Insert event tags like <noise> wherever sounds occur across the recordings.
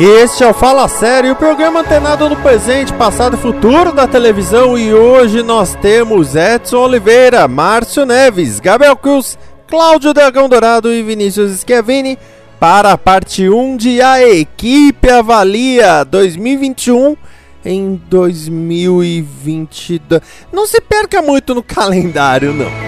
Este é o Fala Sério, o programa antenado no presente, passado e futuro da televisão. E hoje nós temos Edson Oliveira, Márcio Neves, Gabriel Cruz, Cláudio Dragão Dourado e Vinícius Schiavini para a parte 1 de A Equipe Avalia 2021 em 2022. Não se perca muito no calendário, não.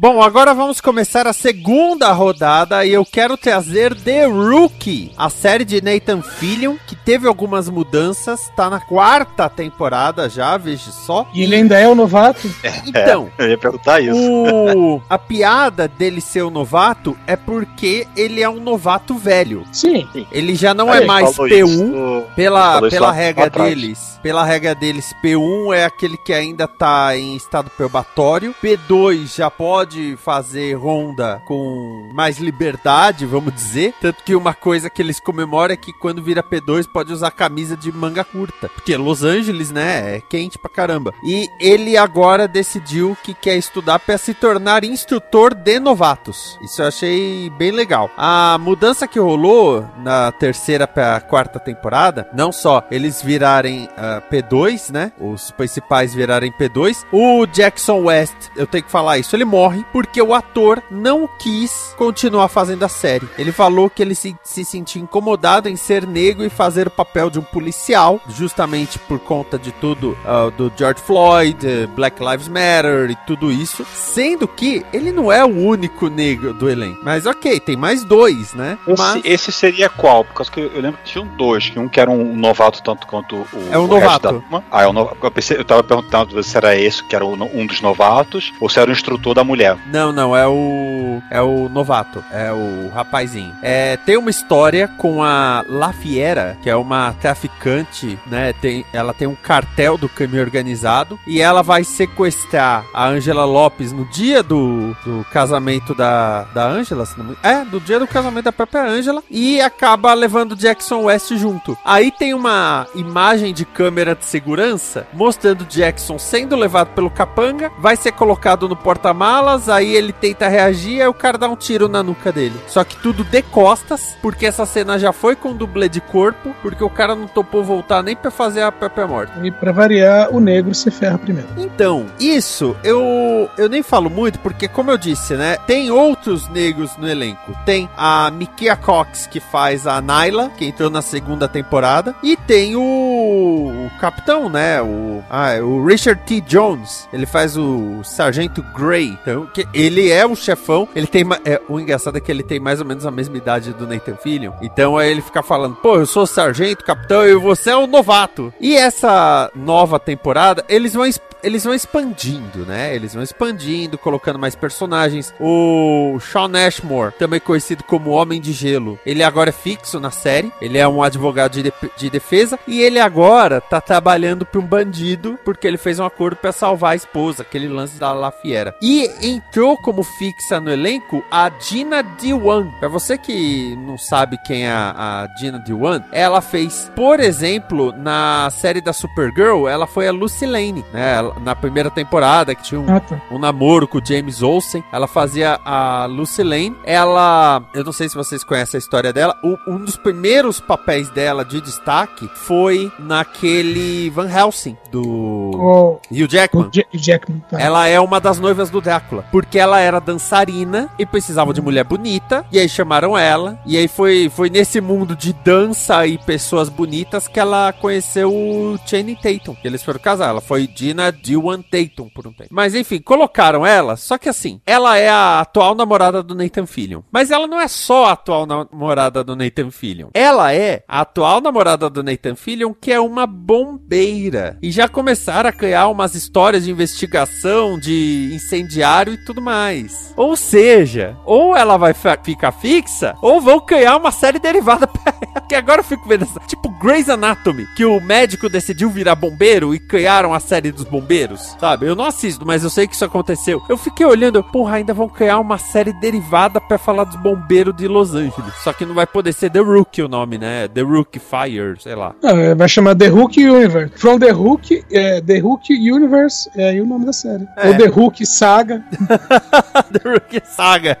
Bom, agora vamos começar a segunda rodada e eu quero trazer The Rookie, a série de Nathan Fillion, que teve algumas mudanças, tá na quarta temporada já, veja só. E ele ainda é o novato? <laughs> Então, Eu ia perguntar isso. o... <laughs> a piada dele ser o novato é porque ele é um novato velho. Sim. Ele já não Aí, é mais falou P1 isso pela, pela regra deles. Pela regra deles, P1 é aquele que ainda tá em estado probatório. P2 já pode fazer ronda com mais liberdade, vamos dizer. Tanto que uma coisa que eles comemoram é que quando vira P2 pode usar camisa de manga curta. Porque Los Angeles, né, é quente pra caramba. E ele agora decidiu que quer estudar para se tornar instrutor de novatos. Isso eu achei bem legal. A mudança que rolou na terceira pra quarta temporada, não só eles virarem ah, P2, né? Os principais virarem P2. O Jackson West, eu tenho que falar isso, ele morre porque o ator não quis continuar fazendo a série. Ele falou que ele se, se sentia incomodado em ser negro e fazer o papel de um policial, justamente por conta de tudo ah, do George Floyd, Black Lives Matter e tudo isso. Sendo que ele não é o único negro do elenco. Mas ok, tem mais dois, né? Esse, Mas esse seria qual? Por causa que eu lembro que tinham dois, que um que era um novato tanto quanto o. É o o resto novato. da. Ah, é o no... eu, pensei, eu tava perguntando se era esse que era um dos novatos ou se era o instrutor da mulher. Não, não, é o. É o novato. É o rapazinho. É, tem uma história com a La Fiera, que é uma traficante, né? Tem, ela tem um cartel do crime organizado. E ela vai sequestrar a Angela Lopes no dia do, do casamento da, da Angela. É, do dia do casamento da própria Angela. E acaba levando Jackson West junto. Aí tem uma imagem de câmera de segurança mostrando Jackson sendo levado pelo capanga. Vai ser colocado no porta-malas. Aí ele tenta reagir. Aí o cara dá um tiro na nuca dele. Só que tudo de costas, porque essa cena já foi com dublê de corpo. Porque o cara não topou voltar nem pra fazer a própria morte. E pra variar, o negro se ferra primeiro. Então, isso eu eu nem falo muito porque como eu disse, né, tem outros negros no elenco. Tem a Mikia Cox que faz a Nyla, que entrou na segunda temporada, e tem o, o capitão, né, o ah, o Richard T. Jones. Ele faz o Sargento Grey. Então, que ele é o chefão. Ele tem é, o engraçado é que ele tem mais ou menos a mesma idade do Nathan Fillion. Então aí ele fica falando: "Pô, eu sou sargento, capitão, e você é o novato". E essa nova temporada, eles vão eles vão expandindo, né? Eles vão expandindo, colocando mais personagens. O Sean Ashmore, também conhecido como Homem de Gelo, ele agora é fixo na série. Ele é um advogado de, de- de defesa e ele agora tá trabalhando para um bandido porque ele fez um acordo para salvar a esposa, aquele lance da La Fiera. E entrou como fixa no elenco a Gina Dewan. Para você que não sabe quem é a, a Gina Dewan, ela fez, por exemplo, na série da Supergirl, ela foi a Lucy Lane, né? Na primeira temporada, que tinha um, Ah, tá. um namoro com o James Olsen. Ela fazia a Lucy Lane. Ela, eu não sei se vocês conhecem a história dela. o- um dos primeiros papéis dela de destaque foi naquele Van Helsing do O, Hugh o Jackman. Ja- Jackman. Tá. Ela é uma das noivas do Drácula. Porque ela era dançarina e precisava de mulher bonita, e aí chamaram ela, e aí foi, foi nesse mundo de dança e pessoas bonitas que ela conheceu o Channing Tatum, que eles foram casar, ela foi Dina Dewan Tatum por um tempo. Mas enfim, colocaram ela, só que assim, ela é a atual namorada do Nathan Fillion, mas ela não é só a atual namorada do Nathan Fillion, ela é a atual namorada do Nathan Fillion, que é uma bombeira, e já começaram a criar umas histórias de investigação, de incendiário e tudo mais. Ou seja, ou ela vai ficar fixa, ou vão criar uma série derivada <laughs> pra ela. Que agora eu fico vendo essa. Tipo Grey's Anatomy, que o médico decidiu virar bombeiro e criaram a série dos bombeiros. Sabe? Eu não assisto, mas eu sei que isso aconteceu. Eu fiquei olhando, porra, ainda vão criar uma série derivada pra falar dos bombeiros de Los Angeles. Só que não vai poder ser The Rook o nome, né? The Rook Fire, sei lá. Não, vai chamar The Rook Universe. From The Rook, é, The Rook Universe é aí o nome da série. É. Ou The Rook Saga. <laughs> <laughs> The Rook Saga.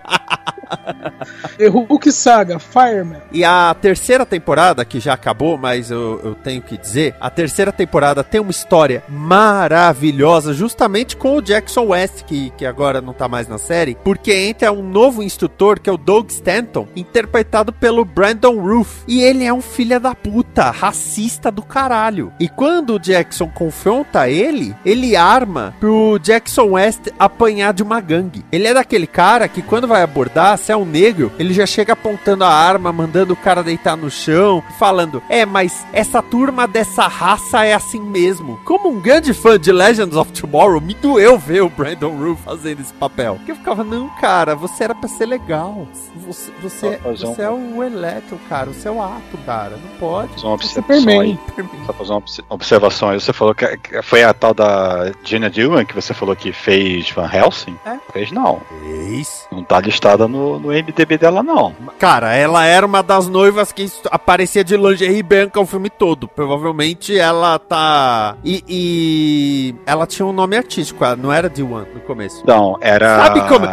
The Hulk Saga, Fireman. E a terceira temporada, que já acabou, mas eu, eu, tenho que dizer, a terceira temporada tem uma história maravilhosa, justamente com o Jackson West, que, que agora não tá mais na série, porque entra um novo instrutor, que é o Doug Stanton, interpretado pelo Brandon Roof. E ele é um filho da puta, racista do caralho. E quando o Jackson confronta ele, ele arma pro Jackson West apanhar de uma gangue. Ele é daquele cara que quando vai abordar, se é um negro, ele já chega apontando a arma, mandando o cara deitar no chão, falando: É, mas essa turma dessa raça é assim mesmo. Como um grande fã de Legends of Tomorrow, me doeu ver o Brandon Roof fazendo esse papel. Porque eu ficava: Não, cara, você era pra ser legal. Você, você, você um... é o Electro, cara. Você é o ato, cara. Não pode. Só uma observação aí. Só fazer uma observação aí. Você falou que foi a tal da Gina Dillon que você falou que fez Van Helsing? É. Fez não. Fez. Não tá listada no, no MDB dela, não. Cara, ela era uma das noivas que aparecia de lingerie branca o filme todo. Provavelmente ela tá. E, e, ela tinha um nome artístico, não era de One no começo. Não, era. Sabe como.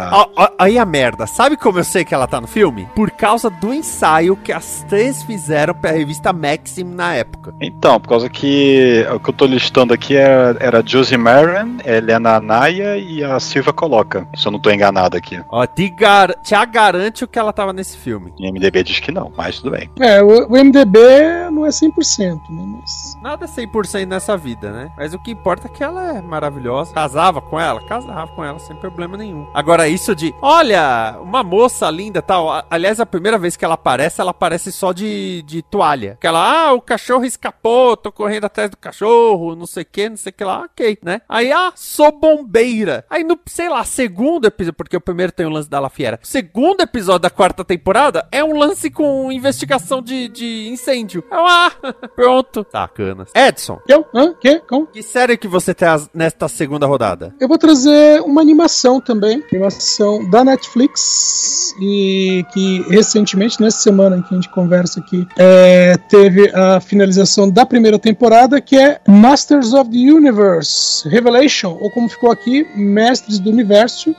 Aí a merda. Sabe como eu sei que ela tá no filme? Por causa do ensaio que as três fizeram pra revista Maxim na época. Então, por causa que o que eu tô listando aqui era, era Josie Marin, Helena Anaya e a Silvia Coloca. Se eu não tô enganado aqui. Ó, te, gar te garante o que ela tava nesse filme. E MDB diz que não, mas tudo bem. É, o, o MDB não é 100%, né? Mas... Nada é 100% nessa vida, né? Mas o que importa é que ela é maravilhosa. Casava com ela? Casava com ela sem problema nenhum. Agora, isso de, olha, uma moça linda tal. Aliás, a primeira vez que ela aparece, ela aparece só de, de toalha. Que ela, ah, o cachorro escapou, tô correndo atrás do cachorro, não sei o que, não sei o que lá, ok, né? Aí, ah, sou bombeira. Aí no, sei lá, segundo episódio, porque o primeiro tem o lance da La Fiera. Segundo episódio da quarta temporada é um lance com investigação de, de incêndio. Ah, <laughs> pronto. Sacanas. Edson. Eu? Hã? Que? Como? Que série que você traz nesta segunda rodada? Eu vou trazer uma animação também. Animação da Netflix. E que recentemente, nessa semana em que a gente conversa aqui, é, teve a finalização da primeira temporada, que é Masters of the Universe Revelation, ou como ficou aqui, Mestres do Universo,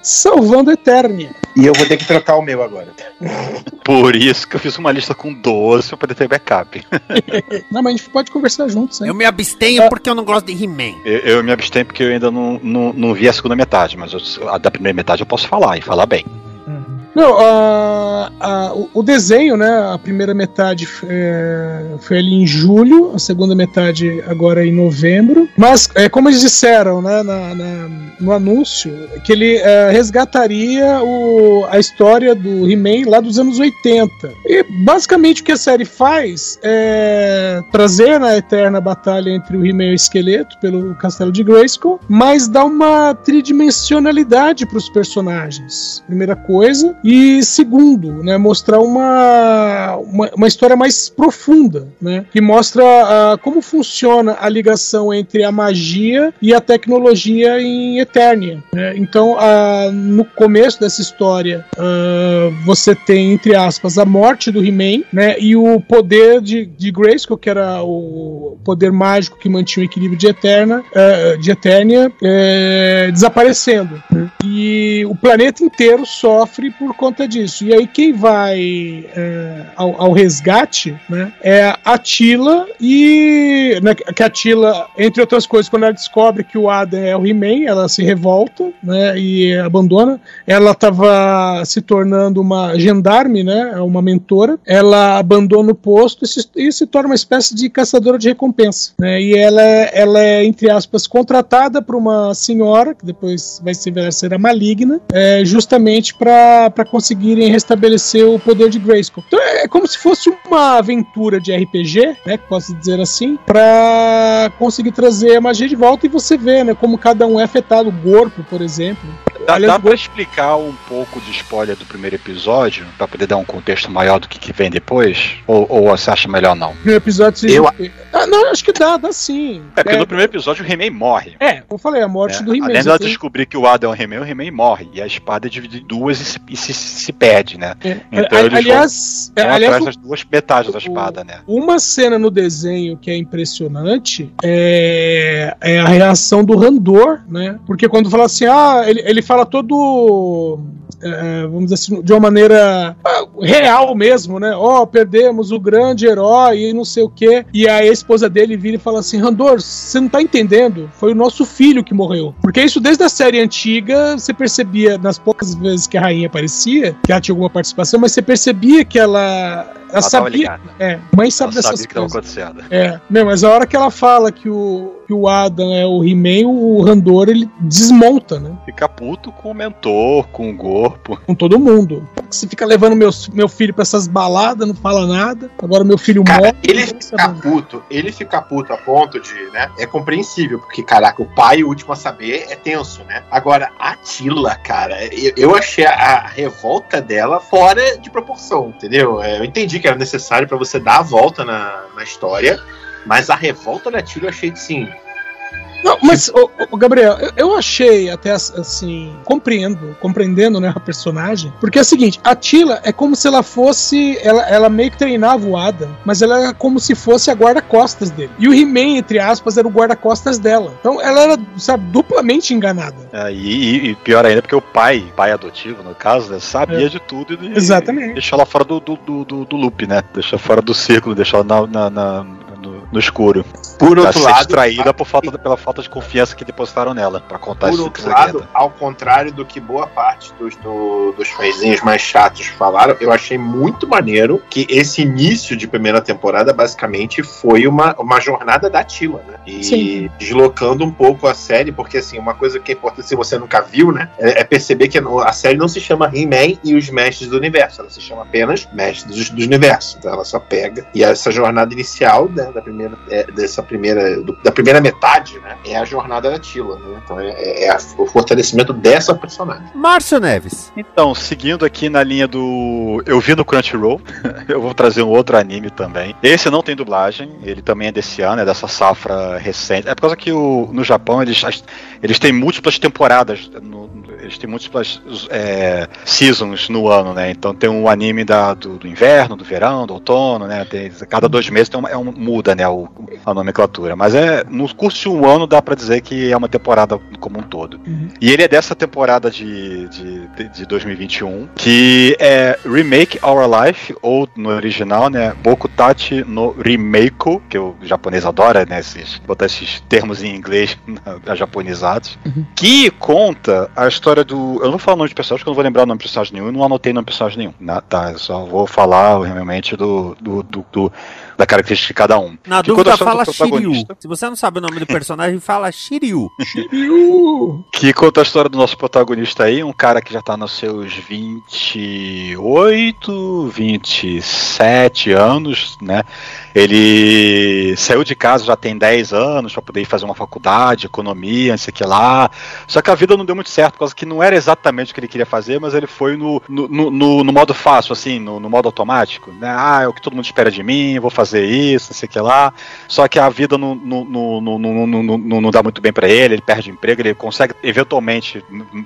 Salvando Eternia. E eu vou ter que trocar o meu agora. <laughs> Por isso que eu fiz uma lista com 12 pra poder ter backup. <laughs> não, mas a gente pode conversar juntos, hein? Eu me abstenho ah. porque eu não gosto de He-Man. Eu, eu, me abstenho porque eu ainda não, não, não vi a segunda metade, mas eu, a da primeira metade eu posso falar e falar bem. Não, a, a, o, desenho, né? A primeira metade é, foi ali em julho, a segunda metade agora em novembro. Mas, é, como eles disseram né, na, na no anúncio, que ele é, resgataria o, a história do He-Man lá dos anos 80. E basicamente o que a série faz é trazer a eterna batalha entre o He-Man e o esqueleto pelo castelo de Grayskull, mas dá uma tridimensionalidade para os personagens. Primeira coisa. Segundo, né, mostrar uma, uma, uma história mais profunda, né, que mostra uh, como funciona a ligação entre a magia e a tecnologia em Eternia. Né? Então, uh, no começo dessa história, uh, você tem, entre aspas, a morte do He-Man né, e o poder de, de Grayskull, que era o poder mágico que mantinha o equilíbrio de, Eterna, de Eternia, eh, desaparecendo. Né? E o planeta inteiro sofre por por conta disso. E aí quem vai é, ao, ao, resgate né, é a Tila e né, que a Tila, entre outras coisas, quando ela descobre que o Adam é o He-Man, ela se revolta né, e abandona. Ela estava se tornando uma gendarme, né, uma mentora. Ela abandona o posto e se, e se torna uma espécie de caçadora de recompensa. Né, e ela, ela é, entre aspas, contratada por uma senhora, que depois vai se ver ser a maligna, é, justamente para conseguirem restabelecer o poder de Grayskull. Então é como se fosse uma aventura de RPG, né, posso dizer assim, para conseguir trazer a magia de volta e você vê, né, como cada um é afetado, o corpo, por exemplo. Dá, dá pra explicar um pouco de spoiler do primeiro episódio, para poder dar um contexto maior do que, que vem depois? Ou, ou você acha melhor não? No episódio eu... ah, Não, acho que dá, dá sim. É porque é, no primeiro episódio o He-Man morre. É, como eu falei, a morte é. do He-Man. Além dela descobrir que o Adam é o He-Man, o He-Man morre. E a espada é dividida em duas e se, e se, se perde, né? É. Então, aliás, vão, vão aliás, atrás das duas metades da espada, né? Uma cena no desenho que é impressionante é, é a reação do Randor, né? Porque quando fala assim, ah, ele, ele fala todo é, vamos dizer assim, de uma maneira ah, real mesmo, né? Ó, oh, perdemos o grande herói e não sei o quê. E a esposa dele vira e fala assim: Randor, você não tá entendendo? Foi o nosso filho que morreu. Porque isso desde a série antiga, você percebia, nas poucas vezes que a rainha aparecia, que ela tinha alguma participação, mas você percebia que ela ela, ela sabia. É, mãe sabe ela dessas sabia coisas. Que acontecendo. É, não, mas a hora que ela fala que o, que o Adam é o He-Man, o Randor ele desmonta, né? Fica puto com o mentor, com o corpo. Com todo mundo. Você fica levando meu, meu filho pra essas baladas, não fala nada. Agora meu filho Cara, morre. Ele fica puto, ele fica puto a ponto de, né? É compreensível, porque, caraca, o pai, o último a saber, é tenso, né? Agora, a Tila, cara, eu, eu achei a, a revolta dela fora de proporção, entendeu? É, eu entendi que era necessário para você dar a volta na, na história, mas a revolta da Tila eu achei assim não, mas, ô, ô, Gabriel, eu, eu, achei até assim, compreendo, compreendendo, né, a personagem, porque é o seguinte, a Tila é como se ela fosse, ela, ela meio que treinava o Adam, mas ela era como se fosse a guarda-costas dele. E o He-Man, entre aspas, era o guarda-costas dela. Então ela era, sabe, duplamente enganada. É, e, e, pior ainda, porque o pai, pai adotivo, no caso, né, sabia é. de tudo e, Exatamente. deixou ela fora do, do, do, do, loop, né? Deixou fora do círculo, deixou ela na, na, na no, escuro. Por outro lado, distraída a... por falta, pela falta de confiança que depositaram nela para contar Por outro lado, ao contrário do que boa parte dos, do, dos fãzinhos mais chatos falaram, eu achei muito maneiro que esse início de primeira temporada basicamente foi uma, uma jornada da Tila, né? E Sim. deslocando um pouco a série, porque assim, uma coisa que é importante se você nunca viu, né? É, é perceber que a série não se chama He-Man e os Mestres do Universo, ela se chama apenas Mestres do, do Universo. Então ela só pega. E essa jornada inicial, né? da primeira, é, dessa primeira, do, da primeira metade, né, é a jornada da Tila, né? Então é, é, é a, o fortalecimento dessa personagem. Márcio Neves. Então, seguindo aqui na linha do. Eu vi no Crunchyroll, <laughs> eu vou trazer um outro anime também. Esse não tem dublagem, ele também é desse ano, é dessa safra recente. É por causa que o, no Japão eles, eles têm múltiplas temporadas, no, eles têm múltiplas é, seasons no ano, né? Então tem um anime da, do, do inverno, do verão, do outono, né? Tem, cada dois meses tem uma, é um, muda, né, o, a nomenclatura. Mas é no curso de um ano dá para dizer que é uma temporada como um todo. Uhum. E ele é dessa temporada de, de, de 2021, que é Remake Our Life, ou no original, né, Bokutachi no Remake, que o japonês adora, né, esses, botar esses termos em inglês <laughs> japonizados, uhum. que conta a história do... Eu não falar o nome de personagem, porque eu não vou lembrar o nome de personagem nenhum, e não anotei nome de personagem nenhum. Né, tá, eu só vou falar realmente do, do, do, do da característica de cada um. Na que dúvida, fala Shiryu. Se você não sabe o nome do personagem, fala Shiryu. Shiryu! Que conta a história do nosso protagonista aí, um cara que já tá nos seus 28, 27 anos, né? Ele saiu de casa já tem 10 anos para poder ir fazer uma faculdade, economia, não sei o que lá. Só que a vida não deu muito certo, por causa que não era exatamente o que ele queria fazer, mas ele foi no, no, no, no modo fácil, assim, no, no, modo automático. Né? Ah, é o que todo mundo espera de mim, vou fazer isso, não sei que lá. Só que a vida não, não, não, não, não, não, não dá muito bem para ele, ele perde emprego, ele consegue, eventualmente,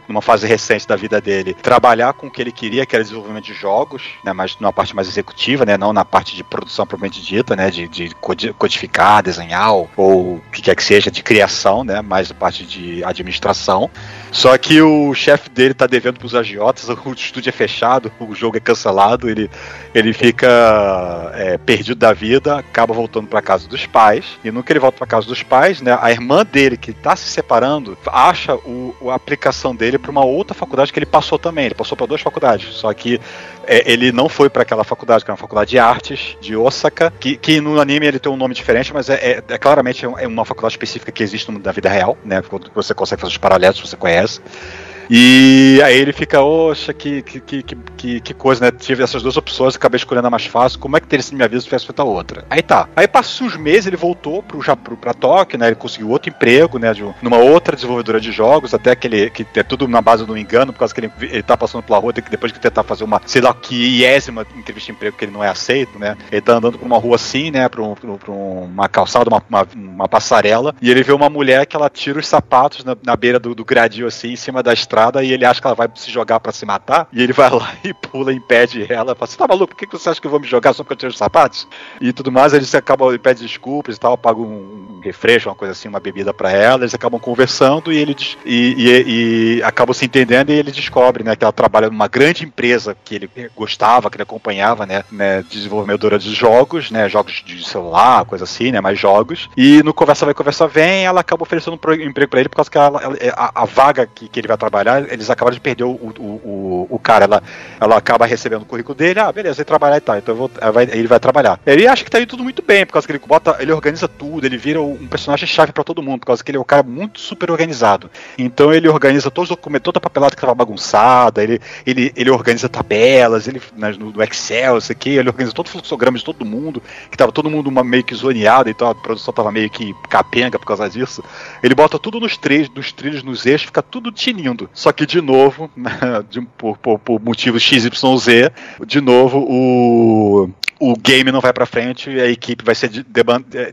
numa fase recente da vida dele, trabalhar com o que ele queria, que era desenvolvimento de jogos, né? mas numa parte mais executiva, né? não na parte de produção propriamente dita, né? de, de codificar, desenhar, ou o que quer que seja, de criação, né? mais a parte de administração. Só que o, chefe dele tá devendo pros agiotas, <laughs> o estúdio é fechado, o jogo é cancelado, ele, ele fica é, perdido da vida, acaba voltando pra casa dos pais, e no que ele volta pra casa dos pais, né, a irmã dele, que tá se separando, acha o, a aplicação dele pra uma outra faculdade que ele passou também, ele passou pra duas faculdades, só que é, ele não foi para aquela faculdade, que é uma faculdade de artes de Osaka, que, que no anime ele tem um nome diferente, mas é, é, é claramente é uma faculdade específica que existe na vida real, né? Você consegue fazer os paralelos, você conhece. podcast E aí ele fica, oxa, que, que, que, que, que coisa, né? Tive essas duas opções, acabei escolhendo a mais fácil. Como é que teria sido minha vida se tivesse feito a outra? Aí tá. Aí passou uns meses, ele voltou pro, já, pro, pra Tóquio, né? Ele conseguiu outro emprego, né? De, numa outra desenvolvedora de jogos, até que ele que é tudo na base do engano, por causa que ele, ele tá passando pela rua, que depois de tentar fazer uma, sei lá, que iésima entrevista de emprego que ele não é aceito, né? Ele tá andando por uma rua assim, né? Pra, um, pra uma calçada, uma, uma, uma, passarela, e ele vê uma mulher que ela tira os sapatos na, na beira do, do gradil, assim, em cima da estrada, e ele acha que ela vai se jogar para se matar, e ele vai <laughs> lá e pula, impede ela, fala, você tá maluco? Por que você acha que eu vou me jogar só porque eu tiro os sapatos? E tudo mais, eles acabam, ele pede desculpas e tal, paga um, refresco, uma coisa assim, uma bebida para ela, eles acabam conversando e ele e, e, e acabam se entendendo e ele descobre, né, que ela trabalha numa grande empresa que ele gostava, que ele acompanhava, né, né desenvolvedora de jogos, né, jogos de celular, coisa assim, né, mais jogos. E no conversa vai, conversa vem, ela acaba oferecendo um emprego para ele por causa que ela, a, a, vaga que, que ele vai trabalhar, eles acabaram de perder o, o, o, o cara, ela, ela acaba recebendo o currículo dele, ah, beleza, vai trabalhar e tal, então vou, vai, ele vai trabalhar. Ele acha que tá indo tudo muito bem, por causa que ele bota, ele organiza tudo, ele vira um personagem chave para todo mundo, por causa que ele é um cara muito super organizado. Então ele organiza todos os documentos, toda a papelada que tava bagunçada, ele, ele, ele organiza tabelas, ele né, no, no Excel, isso aqui, ele organiza todo o fluxograma de todo mundo, que tava todo mundo uma, meio que zoneado, então a produção tava meio que capenga por causa disso. Ele bota tudo nos trilhos, nos trilhos, nos eixos, fica tudo tinindo. Só que, de novo, <laughs> né, de, por, por, por motivos XYZ, de novo, o, o game não vai para frente, a equipe vai ser de, de,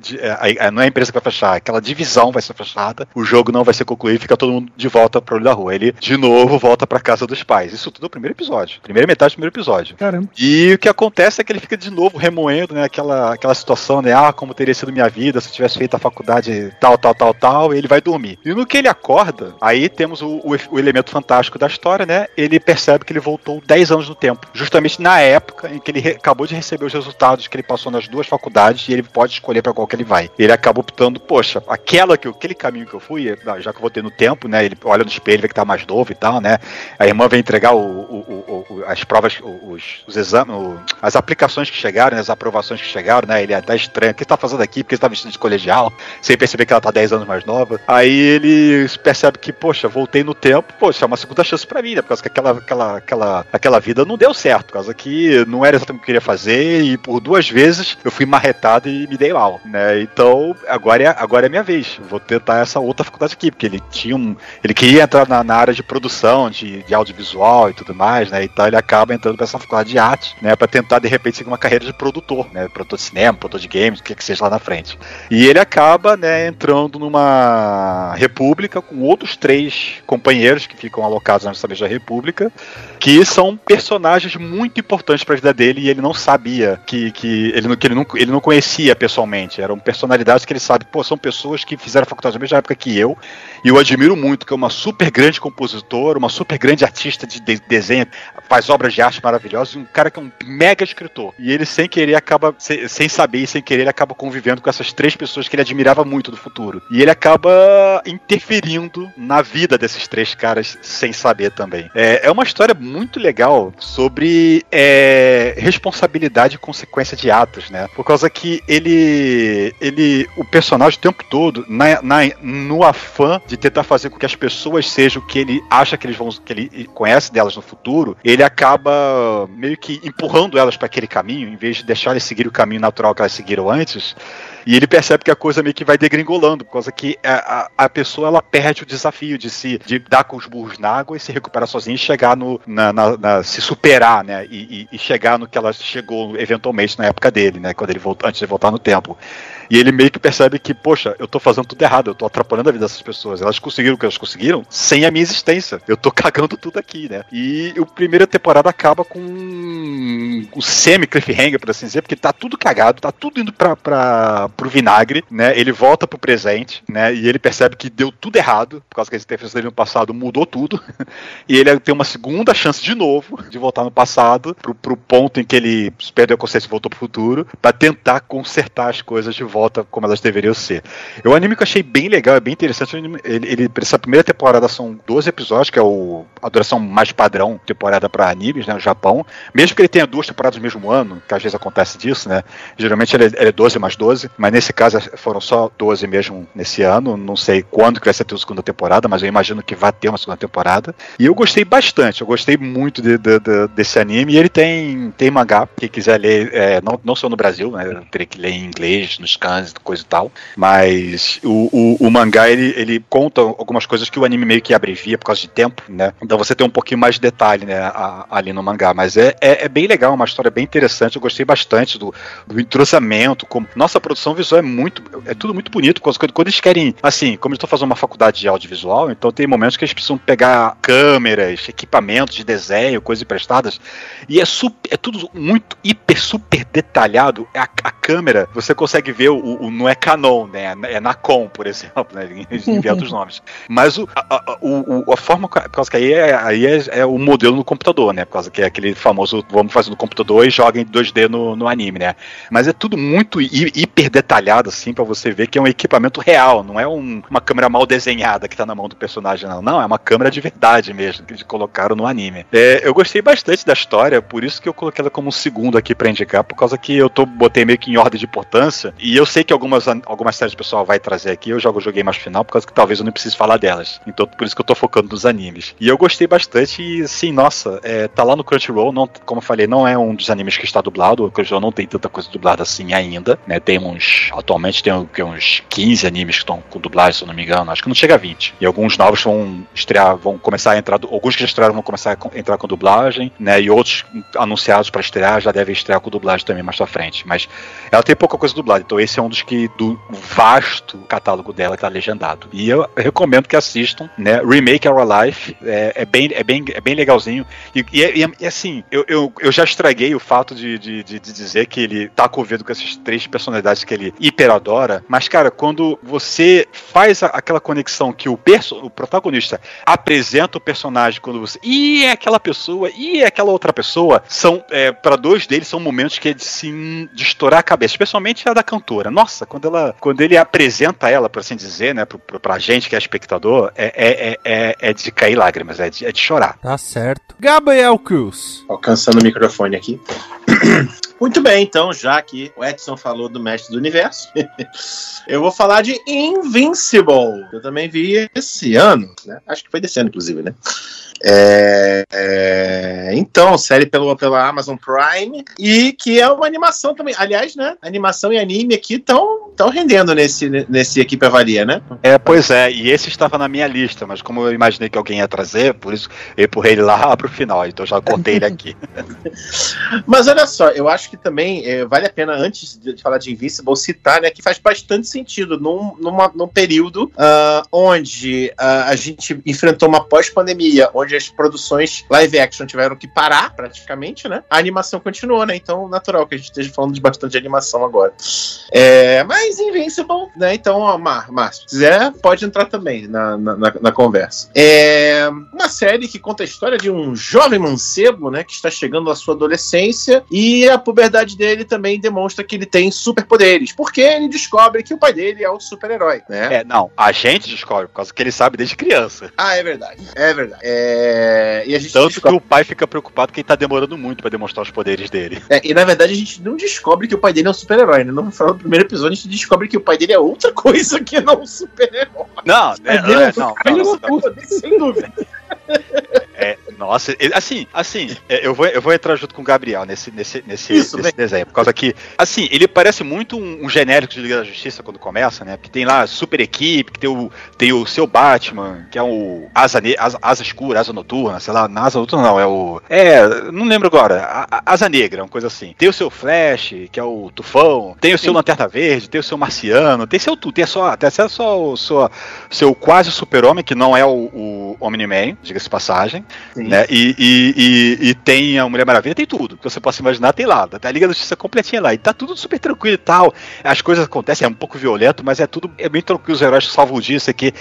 de, a, não é a empresa que vai fechar, aquela divisão vai ser fechada, o jogo não vai ser concluído, fica todo mundo de volta pro olho da rua. Ele, de novo, volta para casa dos pais. Isso tudo no primeiro episódio. Primeira metade do primeiro episódio. Caramba. E o que acontece é que ele fica de novo remoendo, né, aquela, aquela situação, né, ah, como teria sido minha vida se eu tivesse feito a faculdade tal, tal, tal, tal, e ele vai dormir. E no que ele acorda, aí temos o, o, o elemento fantástico da história, né, ele percebe que ele voltou 10 anos no tempo, justamente na época em que ele acabou de receber os resultados que ele passou nas duas faculdades e ele pode escolher para qual que ele vai. Ele acaba optando, poxa, aquela que aquele caminho que eu fui, já que eu vou ter no tempo, né? Ele olha no espelho, vê que tá mais novo e tal, né? A irmã vem entregar o, o, o, as provas, os, os exames, as aplicações que chegaram, né, as aprovações que chegaram, né? Ele é até estranho. O que ele tá fazendo aqui? Porque ele tá vestido de colegial, sem perceber que ela tá 10 anos mais nova. Aí ele percebe que, poxa, voltei no tempo, poxa, é uma segunda chance para mim, né? Por causa que aquela, aquela, aquela, aquela vida não deu certo, por causa que não era exatamente o que eu queria fazer e por duas vezes eu fui marretado e me dei mal, né? Então agora é, agora é minha vez. Vou tentar essa outra faculdade aqui, porque ele tinha um, ele queria entrar na, na área de produção, de, de, audiovisual e tudo mais, né? Então ele acaba entrando para essa faculdade de arte, né? Para tentar de repente seguir uma carreira de produtor, né? Produtor de cinema, produtor de games, o que que seja lá na frente. E ele acaba, né? Entrando numa república com outros três companheiros que ficam alocados nessa mesma república, que são personagens muito importantes para a vida dele e ele não sabia que, que, ele, que ele, não, ele não conhecia pessoalmente. Eram personalidades que ele sabe, pô, são pessoas que fizeram faculdade na mesma época que eu e eu admiro muito, que é uma super grande compositora, uma super grande artista de, de desenho, faz obras de arte maravilhosas, e um cara que é um mega escritor. E ele, sem querer, acaba, sem, sem saber e sem querer, ele acaba convivendo com essas três pessoas que ele admirava muito do futuro. E ele acaba interferindo na vida desses três caras sem saber também. É, é uma história muito legal sobre é, responsabilidade consequência de atos, né? Por causa que ele, ele o personagem o tempo todo, na, na, no afã de tentar fazer com que as pessoas sejam o que ele acha que eles vão, que ele conhece delas no futuro, ele acaba meio que empurrando elas para aquele caminho, em vez de deixar eles seguir o caminho natural que elas seguiram antes. E ele percebe que a coisa meio que vai degringolando, por causa que a, a, pessoa ela perde o desafio de se de dar com os burros na água e se recuperar sozinha e chegar no. Na, na, na se superar, né? E, e, e, chegar no que ela chegou eventualmente na época dele, né? Quando ele voltou, antes de voltar no tempo. E ele meio que percebe que, poxa, eu tô fazendo tudo errado, eu tô atrapalhando a vida dessas pessoas. Elas conseguiram o que elas conseguiram sem a minha existência. Eu tô <laughs> cagando tudo aqui, né? E a primeira temporada acaba com o semi-cliffhanger, por assim dizer, porque tá tudo cagado, tá tudo indo pra, pra, pro vinagre, né? Ele volta pro presente, né? E ele percebe que deu tudo errado, por causa que a interferência dele no passado mudou tudo. <laughs> e ele tem uma segunda chance de novo de voltar no passado, pro, pro ponto em que ele perdeu a consciência e voltou pro futuro, para tentar consertar as coisas de volta como elas deveriam ser. É um anime que eu achei bem legal, é bem interessante. Ele, ele, essa primeira temporada são 12 episódios, que é o, a duração mais padrão temporada para animes, né, no Japão. Mesmo que ele tenha duas temporadas no mesmo ano, que às vezes acontece disso, né? Geralmente ele ele é 12 mais 12, mas nesse caso foram só 12 mesmo nesse ano. Não sei quando que vai ser a segunda temporada, mas eu imagino que vai ter uma segunda temporada. E eu gostei bastante, eu gostei muito de, de, de, desse anime. E ele tem, tem mangá, quem quiser ler, é, não, não só no Brasil, né? Eu teria que ler em inglês, nos cans, coisa e tal. Mas o, o, o, mangá, ele, ele conta algumas coisas que o anime meio que abrevia por causa de tempo, né? Então você tem um pouquinho mais de detalhe, né, a, ali no mangá. Mas é, é, é, bem legal, uma história bem interessante. Eu gostei bastante do, do entrosamento. Como, nossa, produção visual é muito. É tudo muito bonito. Quando, quando eles querem, assim, como eu estou fazendo uma faculdade de audiovisual, então tem momentos que eles precisam pegar câmeras, equipamentos de desenho, coisas emprestadas. E é, super, é tudo muito hiper, super detalhado. A, a câmera, você consegue ver, o, o, não é Canon, né? É Nacon, por exemplo, né? Eles <laughs> inventam os nomes. Mas o, a, a, o, a forma, por causa que aí, é, aí é, é, o modelo no computador, né? Por causa que é aquele famoso, vamos fazer no computador e joga em 2D no, no anime, né? Mas é tudo muito hiper detalhado, assim, para você ver que é um equipamento real, não é um, uma câmera mal desenhada que tá na mão do personagem, não. Não, é uma câmera de verdade mesmo, que eles colocaram no anime. É, eu gostei bastante da história, por isso que eu coloquei ela como um segundo aqui para indicar, por causa que eu tô, botei meio que em ordem de importância, e eu sei que algumas, algumas séries o pessoal vai trazer aqui, eu jogo joguei mais final, por causa que talvez eu não precise falar delas. Então, por isso que eu tô focando nos animes. E eu gostei bastante, e sim, nossa, é, tá lá no Crunchyroll, não, como eu falei, não é um dos animes que está dublado, o Crunchyroll não tem tanta coisa dublada assim ainda, né? Tem uns, atualmente tem uns 15 animes que estão com dublagem, se eu não me engano, acho que não chega a 20. E alguns novos vão estrear, vão começar a entrar, alguns que já estrearam vão começar a entrar com dublagem, né? E outros anunciados para estrear já devem estrear com dublagem também mais pra frente. Mas ela tem pouca coisa dublada, então esse é um dos que, do vasto catálogo dela que tá legendado. E eu recomendo que assistam, né? Remake Our Life, é, é bem, é, bem, é bem legalzinho. E, e, e assim, eu, eu, eu já estraguei o fato de, de, de, dizer que ele tá convido com essas três personalidades que ele hiper adora, mas, cara, quando você faz a, aquela conexão que o, perso o protagonista apresenta o personagem quando você. E é aquela pessoa, e é aquela outra pessoa, são, é, para dois deles, são momentos que é de se de estourar a cabeça, especialmente a da cantora. Nossa, quando ela quando ele apresenta ela, por assim dizer, né, pra, pra gente que é espectador, é, é, é, é de cair lágrimas, é de, é de chorar. Tá certo. Gabriel Cruz. Alcançando o microfone aqui. <clears throat> Muito bem, então, já que o Edson falou do Mestre do Universo, <laughs> eu vou falar de Invincible. Eu também vi esse ano, né? Acho que foi desse ano, inclusive, né? É, é, então, série pelo, pela Amazon Prime e que é uma animação também. Aliás, né? Animação e anime aqui estão tão rendendo nesse, nesse Equipe Avalia, né? É, pois é. E esse estava na minha lista, mas como eu imaginei que alguém ia trazer, por isso eu empurrei ele lá <laughs> pro final. Então já cortei ele aqui. <laughs> mas olha só, eu acho que também é, vale a pena, antes de falar de Invincible, citar né, que faz bastante sentido num, numa, num período uh, onde uh, a gente enfrentou uma pós-pandemia, onde onde as produções live action tiveram que parar, praticamente, né? A animação continuou, né? Então, natural que a gente esteja falando de bastante animação agora. É, mas Invincible, né? Então, ó, Mar, Márcio, se quiser, pode entrar também na, na, na, conversa. É uma série que conta a história de um jovem mancebo, né? Que está chegando à sua adolescência e a puberdade dele também demonstra que ele tem superpoderes, porque ele descobre que o pai dele é o super-herói, né? É, não, a gente descobre, por causa que ele sabe desde criança. Ah, é verdade, é verdade. É, é, e a gente Tanto descobre... que o pai fica preocupado que ele tá demorando muito para demonstrar os poderes dele. É, e na verdade a gente não descobre que o pai dele é um super-herói, né? No final do primeiro episódio a gente descobre que o pai dele é outra coisa que não um super-herói. Não, é, é, não, não, não, não, sem dúvida. É, Nossa, assim, assim, é, eu vou, eu vou entrar junto com o Gabriel nesse, nesse, nesse, Isso, nesse desenho. Por causa que, assim, ele parece muito um, um genérico de Liga da Justiça quando começa, né? Que tem lá super equipe, que tem o, tem o seu Batman, que é o asa, ne- asa, asa escura, asa noturna, sei lá, na asa noturna não, é o. É, não lembro agora, a- a- asa negra, uma coisa assim. Tem o seu Flash, que é o Tufão, tem o seu Lanterna Verde, tem o seu Marciano, tem seu tudo, tem só, tem até só o seu, seu quase super-homem, que não é o, o Omni-Man, diga-se passagem né? E, e, e, e tem a Mulher Maravilha, tem tudo que você possa imaginar, tem lá. Tá a Liga da Justiça completinha lá. E tá tudo super tranquilo e tal. As coisas acontecem, é um pouco violento, mas é tudo é bem tranquilo. Os heróis salvam o dia, isso aqui.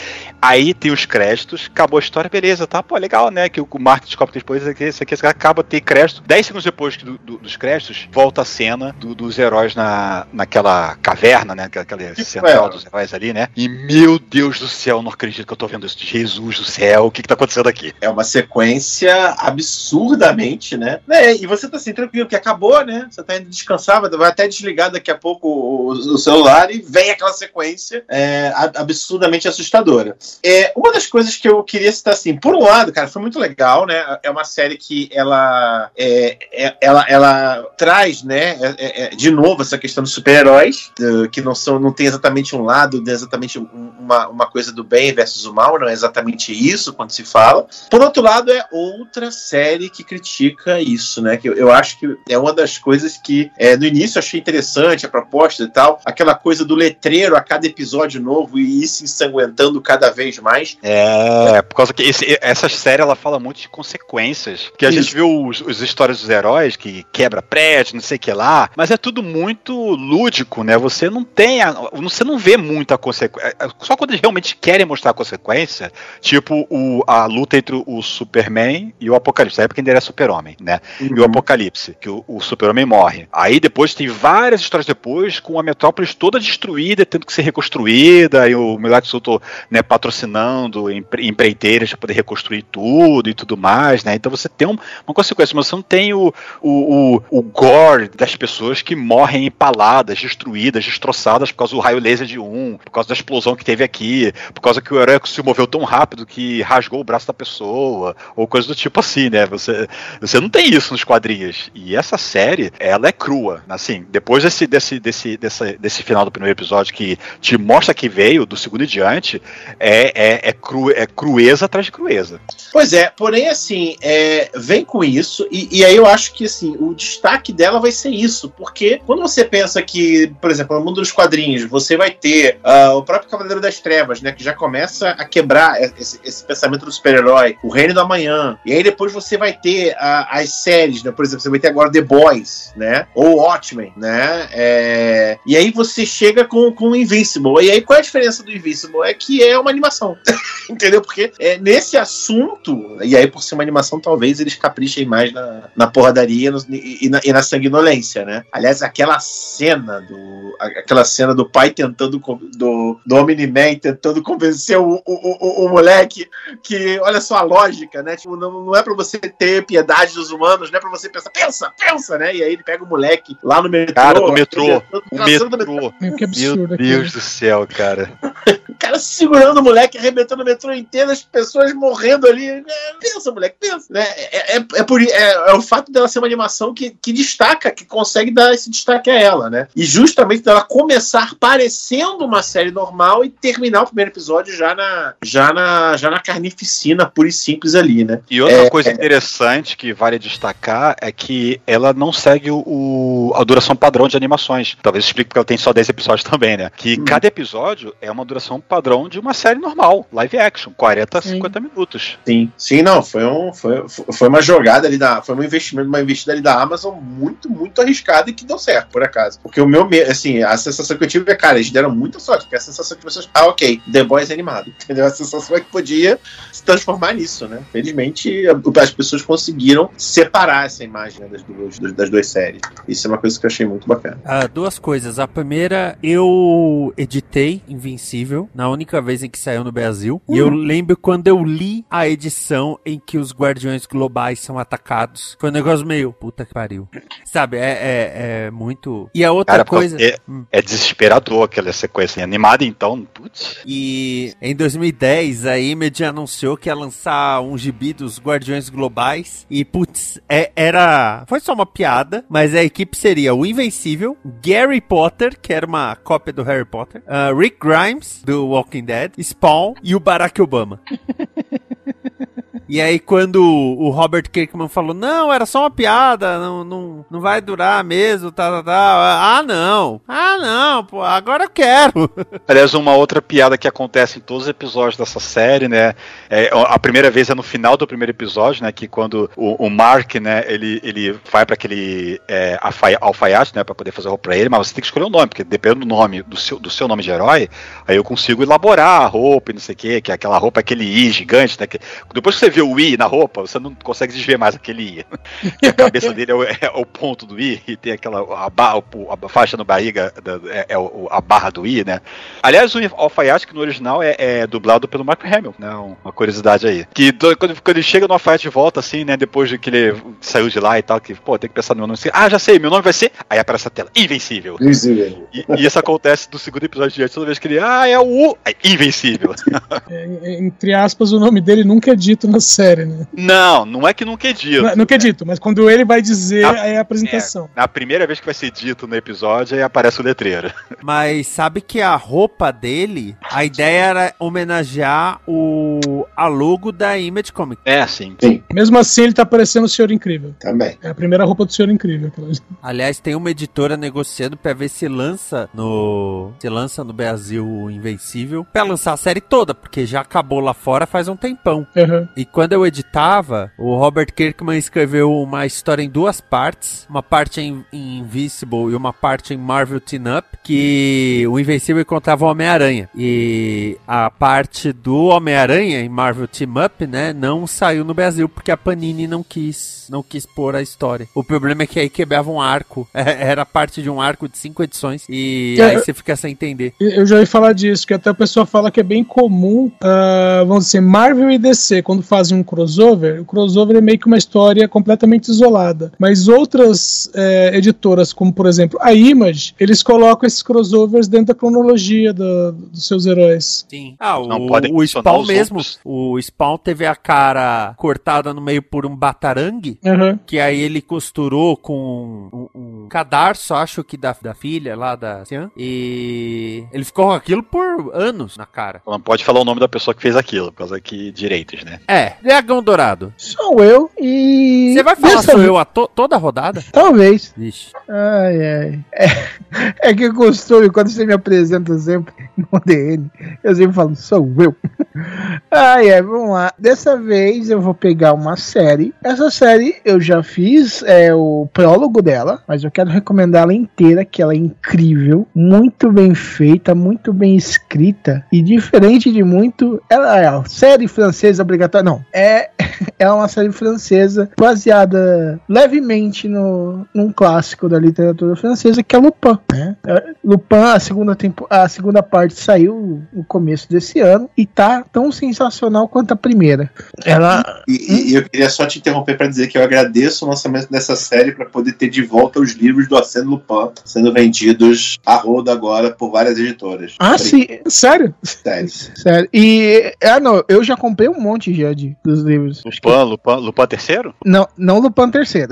Aí tem os créditos, acabou a história, beleza, tá? Pô, legal, né? Que o Mark descobre que depois isso aqui, isso aqui, isso aqui acaba tem crédito. Dez segundos depois que do- do- dos créditos, volta a cena do- dos heróis na, naquela caverna, né? Aquela, central dos heróis ali, né? E meu Deus do céu, não acredito que eu tô vendo isso. Jesus do céu, o que que tá acontecendo aqui? É uma sequência absurdamente, né? É, e você tá assim, tranquilo, que acabou, né? Você tá indo descansar, vai- até desligar daqui a pouco o, o celular e vem aquela sequência é, absurdamente assustadora. É, uma das coisas que eu queria citar assim, por um lado, cara, foi muito legal, né? É uma série que ela, é, é- ela, ela traz, né, é- é- de novo essa questão dos super-heróis, que não são, não tem exatamente um lado, exatamente um- uma, uma coisa do bem versus o mal, não é exatamente isso quando se fala. Por outro lado, é outra série que critica isso, né? Que eu, eu acho que é uma das coisas que é, no início achei interessante a proposta e tal, aquela coisa do letreiro a cada episódio novo e ir se ensanguentando cada vez mais. É, por causa que esse- essa série ela fala muito de consequências. Que a Isso. gente vê os, os histórias dos heróis que quebra prédio, não sei o que lá, mas é tudo muito lúdico, né? Você não tem. A, você não vê muita consequência. Só quando eles realmente querem mostrar a consequência, tipo o, a luta entre o Superman e o Apocalipse. Na época ainda era Super-Homem, né? E o Apocalipse, que o, o Super-Homem morre. Aí depois tem várias histórias depois com a metrópolis toda destruída, tendo que ser reconstruída, e o Lex Luthor né, patrocinando empre- empreiteiras para poder reconstruir tudo e tudo mais, né? Então você tem um- uma consequência, mas você não tem o, o, o, o gore das pessoas que morrem empaladas, destruídas, destroçadas por causa do raio laser de um, por causa da explosão que teve aqui, por causa que o herói se moveu tão rápido que rasgou o braço da pessoa, ou coisa do tipo assim, né? Você, você não tem isso nos quadrinhos. E essa série, ela é crua. Assim, depois desse, desse, desse, desse, desse final do primeiro episódio que te mostra que veio, do segundo em diante, é, é, é, cru, é crueza atrás de crueza. Pois é, porém, assim, é, vem com isso, e, e aí eu acho que assim, o destaque dela vai ser isso, porque quando você pensa que, por exemplo, no mundo dos quadrinhos, você vai ter ah, o próprio Cavaleiro das Trevas, né, que já começa a quebrar esse, esse pensamento do super-herói, o Reino da Manhã, e aí depois você vai ter ah, as séries, né, por exemplo, você vai ter agora The Boys, né, ou Watchmen, né, é, e aí você chega com, com Invincible, e aí qual é a diferença do Invincible? É que é uma animação, <laughs> entendeu? Porque é, nesse assunto, e aí por ser uma animação, talvez eles caprichem mais na, na porradaria no- e, e na, e na sanguinolência, né? Aliás, aquela cena do. a- Aquela cena do pai tentando. do, do Omni-Man tentando convencer o, o, o, o moleque que, olha só a lógica, né? Tipo, não, não é pra você ter piedade dos humanos, não é pra você pensar, pensa, pensa, né? E aí ele pega o moleque lá no metrô. Cara, do metrô. arrebentando- O metrô. Meu, que Meu absurdo Deus aquilo. do céu, cara. O <laughs> cara segurando o moleque, arrebentando o metrô inteiro, as pessoas morrendo ali. É, pensa, moleque, pensa. Né? É, é, é, por, é, é o fato dela ser uma animação que, que destaca, que consegue dar esse destaque a ela, né? E justamente dela começar parecendo uma série normal e terminar o primeiro episódio já na, já na, já na carnificina pura e simples ali, né? E outra É, coisa interessante que vale destacar é que ela não segue o, o- a duração padrão de animações. Talvez explique porque ela tem só 10 episódios também, né? Que Hum. cada episódio é uma duração padrão de uma série normal, live action, 40 a Sim. 50 minutos. Sim, sim, não, foi, um, foi, foi uma jogada ali da. Foi um investimento, uma investida ali da Amazon muito, muito arriscada e que deu certo, por acaso. Porque o meu, me- assim, a sensação que eu tive é, cara, eles deram muita sorte, porque a sensação que vocês. Ah, ok, The Boys é animado. <laughs> Entendeu? A sensação é que podia se transformar nisso, né? Felizmente, a- as pessoas conseguiram separar essa imagem né, das, duas, das duas séries. Isso é uma coisa que eu achei muito bacana. Ah, duas coisas. A primeira, eu editei Invencível, na única vez em que saiu no Brasil. E eu lembro quando eu li a edição em que os Guardiões Globais são atacados. Foi um negócio meio, puta que pariu. Sabe, é, é, é muito. E a outra Cara, coisa. é, é desesperador aquela sequência animada, então, putz. E em 2010 a Image anunciou que ia lançar um gibi dos Guardiões Globais e putz, é- era foi só uma piada, mas a equipe seria o Invencível, Gary Potter, que era uma cópia do Harry Potter, ah, Rick Grimes do Walking Dead, Spawn e o Barack Obama. <laughs> E aí, quando o Robert Kirkman falou, não, era só uma piada, não, não, não vai durar mesmo, tá, tá, tá. Ah, não. Ah, não, pô, agora eu quero. <laughs> Aliás, uma outra piada que acontece em todos os episódios dessa série, né? É, a primeira vez é no final do primeiro episódio, né? Que quando o, o Mark, né? Ele, ele vai para aquele é, alfai- alfaiate, né? Para poder fazer roupa pra ele, mas você tem que escolher o nome, porque dependendo do nome, do seu, do seu nome de herói, aí eu consigo elaborar a roupa e não sei o quê, que é aquela roupa, aquele I gigante, né? Que, depois que você o I na roupa, você não consegue desver mais aquele I. Que a cabeça <laughs> dele é o, é o ponto do I e tem aquela a, ba- o- a faixa no barriga, é, é a barra do I, né? Aliás, o alfaiate que no original é, é dublado pelo Mark Hamill, né? Uma curiosidade aí. Que do- quando, quando ele chega no alfaiate de volta, assim, né? Depois de que ele saiu de lá e tal, que, pô, tem que pensar no meu nome. Assim, ah, já sei, meu nome vai ser. Aí aparece a tela, Invencível. Invisível. E, e isso acontece no segundo episódio diante, toda vez que ele, ah, é o U, é Invencível. É, entre aspas, o nome dele nunca é dito na série, né? não, não é que nunca é dito. Não, nunca é dito, mas quando ele vai dizer, Ah, é a apresentação. Na primeira vez que vai ser dito no episódio, aí aparece o letreiro. <laughs> Mas sabe que a roupa dele, a ideia era homenagear o a logo da Image Comics. É, sim. Mesmo assim, ele tá parecendo o Senhor Incrível. Também. É a primeira roupa do Senhor Incrível. Aliás, tem uma editora negociando pra ver se lança no se lança no Brasil o Invencível pra lançar a série toda, porque já acabou lá fora faz um tempão. Aham. E quando eu editava, o Robert Kirkman escreveu uma história em duas partes, uma parte em, em Invisible e uma parte em Marvel Teen Up, que o Invencível encontrava o Homem-Aranha. E a parte do Homem-Aranha em Marvel Team Up, né, não saiu no Brasil porque a Panini não quis, não quis pôr a história. O problema é que aí quebrava um arco, <laughs> era parte de um arco de cinco edições e É, aí você fica sem entender. Eu já ouvi falar disso, que até a pessoa fala que é bem comum, ah, vamos dizer, Marvel e DC, quando fazem um crossover, o crossover é meio que uma história completamente isolada. Mas outras eh, editoras, como por exemplo a Image, eles colocam esses crossovers dentro da cronologia da- dos seus heróis. Sim. Ah, Não o, podem o Spawn mesmo. outros. O Spawn teve a cara cortada no meio por um batarangue. Aham. Que aí ele costurou com um, um cadarço, acho que da, da filha lá da Cian. E ele ficou com aquilo por anos na cara. Não pode falar o nome da pessoa que fez aquilo, por causa que direitos, né? É, Dragão Dourado. Sou eu e. Você vai falar dessa sou vez- eu a to- toda a rodada? Talvez. Vixe. Ai, ai. É, <laughs> é que o costume, quando você me apresenta sempre <laughs> no DN, eu sempre falo, sou eu. <laughs> Ai, ai, vamos lá. Dessa vez eu vou pegar uma série. Essa série eu já fiz é, o prólogo dela, mas eu quero recomendar ela inteira, que ela é incrível, muito bem feita, muito bem escrita e diferente de muito. Ela é a série francesa obrigatória. Não, é, <laughs> é uma série francesa baseada levemente no, num clássico da literatura francesa que é Lupin. Né? É, Lupin, a segunda, tempo, a segunda parte saiu no começo desse ano e tá tão sensacional quanto a primeira. Ela E, e- e eu queria só te interromper para dizer que eu agradeço o lançamento dessa série para poder ter de volta os livros do Arsène Lupin sendo vendidos a roda agora por várias editoras. Ah, sim, Sério? Séries. sério. E ah, não, eu já comprei um monte já de, dos livros. Lupin, Lupin, Lupin terceiro? Não, não Lupin terceiro.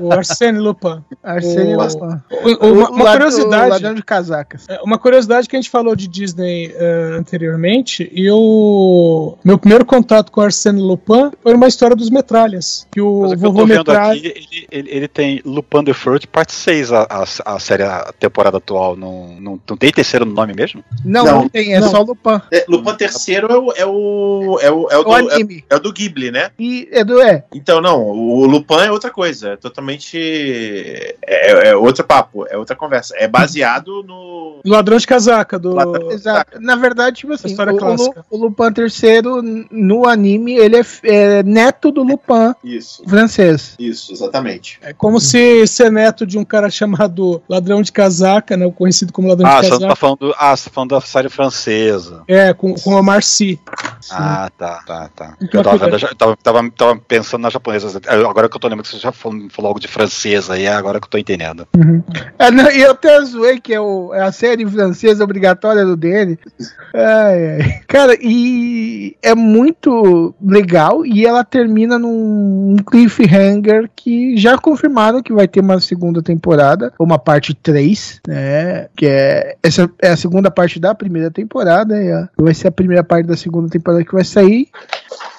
O Arsène Lupin. Arsênio O- Lupin. O- Uma, O uma lad- curiosidade. O ladrão de casacas. É, Uma curiosidade que a gente falou de Disney eh, anteriormente, e eu. Meu primeiro contato com Arsène Lupin foi uma história dos metralhas. Que o Mas o que eu vovô metralha. aqui, ele, ele, ele tem Lupin the Third, parte 6, a, a, a série, a temporada atual. Não, não, não tem terceiro no nome mesmo? Não, Não, não, tem, é não. só Lupin. É, Lupin terceiro é o, é o, é o, é o, O do, é, anime. é o do Ghibli, né? E, Edu, é. Então, não, o Lupin é outra coisa, é totalmente. É, é outro papo, é outra conversa. É baseado no. Ladrão de casaca do. Ladrão- Exato. Na verdade, tipo assim, História o, o, clássica. Lu- o Lupin III, no anime, ele é, é neto do Lupin Isso, francês. isso, exatamente. É como se ser neto de um cara chamado Ladrão de Casaca, né? Conhecido como Ladrão Ah, de você não tá Casaca. falando, do, ah, você tá falando da série francesa. É, com, com a Marcy. Ah, tá, tá, tá. Então, Eu tava, vendo, já- tava, tava, tava pensando na japonesa. Agora que eu tô lembrando que você já falou, falou algo de francesa, aí é agora que eu tô entendendo. É, não, e eu até zoei que é, o- é a série francesa obrigatória do DN. Cara, e é muito legal e ela termina num cliffhanger que já confirmaram que vai ter uma segunda temporada, uma parte 3, né? Que é essa é a segunda parte da primeira temporada, e vai ser a primeira parte da segunda temporada que vai sair.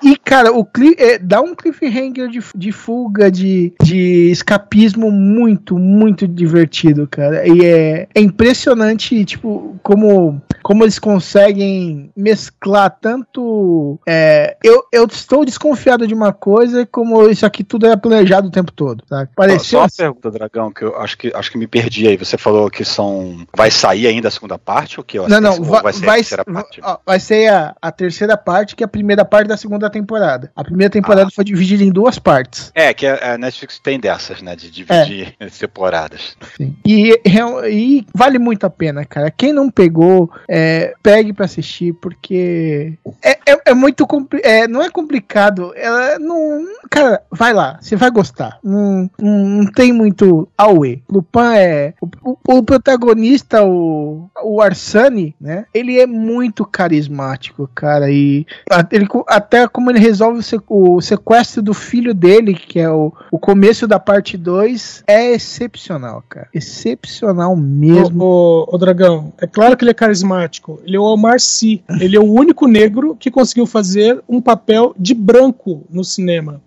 E, cara, o cli é, dá um cliffhanger de, de fuga, de, de escapismo muito, muito divertido, cara. E é, é impressionante, tipo, como, como eles conseguem mesclar tanto. é, eu, eu estou desconfiado de uma coisa, como isso aqui tudo é planejado o tempo todo, tá? Pareceu. Só uma pergunta, Dragão, que eu acho que, acho que me perdi aí. Você falou que são. Vai sair ainda a segunda parte? Ou que Não, não, vai, vai ser a vai, terceira parte? vai ser a, a terceira parte, que é a primeira parte da segunda temporada. A primeira temporada foi dividida em duas partes. É, que a a Netflix tem dessas, né? De dividir em temporadas. Sim. E, real- e vale muito a pena, cara. Quem não pegou, é, pegue pra assistir, porque é, é, é muito é, não é complicado. Ela não. Cara, vai lá, você vai gostar. Não, não, tem muito auê. Lupin é. O, o- o protagonista, o, o Arsani, né? Ele é muito carismático, cara. E ele, até como ele resolve o, se- o sequestro do filho dele, que é o, o começo da parte 2, é excepcional, cara. Excepcional mesmo. O, o, o Dragão, é claro que ele é carismático. Ele é o Omar Sy. Ele é o único negro que conseguiu fazer um papel de branco no cinema.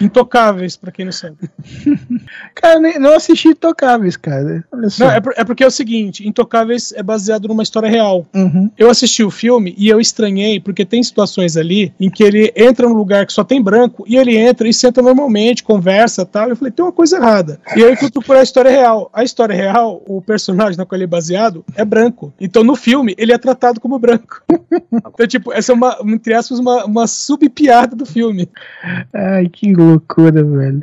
Intocáveis, pra quem não sabe. <laughs> Cara, não assisti Tocáveis, cara. Não, é, por- é porque é o seguinte: Intocáveis é baseado numa história real. Uhum. Eu assisti o filme e eu estranhei, porque tem situações ali em que ele entra num lugar que só tem branco e ele entra e senta normalmente, conversa e tal. Eu falei, tem uma coisa errada. E aí eu fui procurar a história real. A história real, o personagem na qual ele é baseado, é branco. Então no filme ele é tratado como branco. <laughs> Então, tipo, essa é uma, entre aspas, uma, uma sub-piada do filme. Ai, que loucura, velho.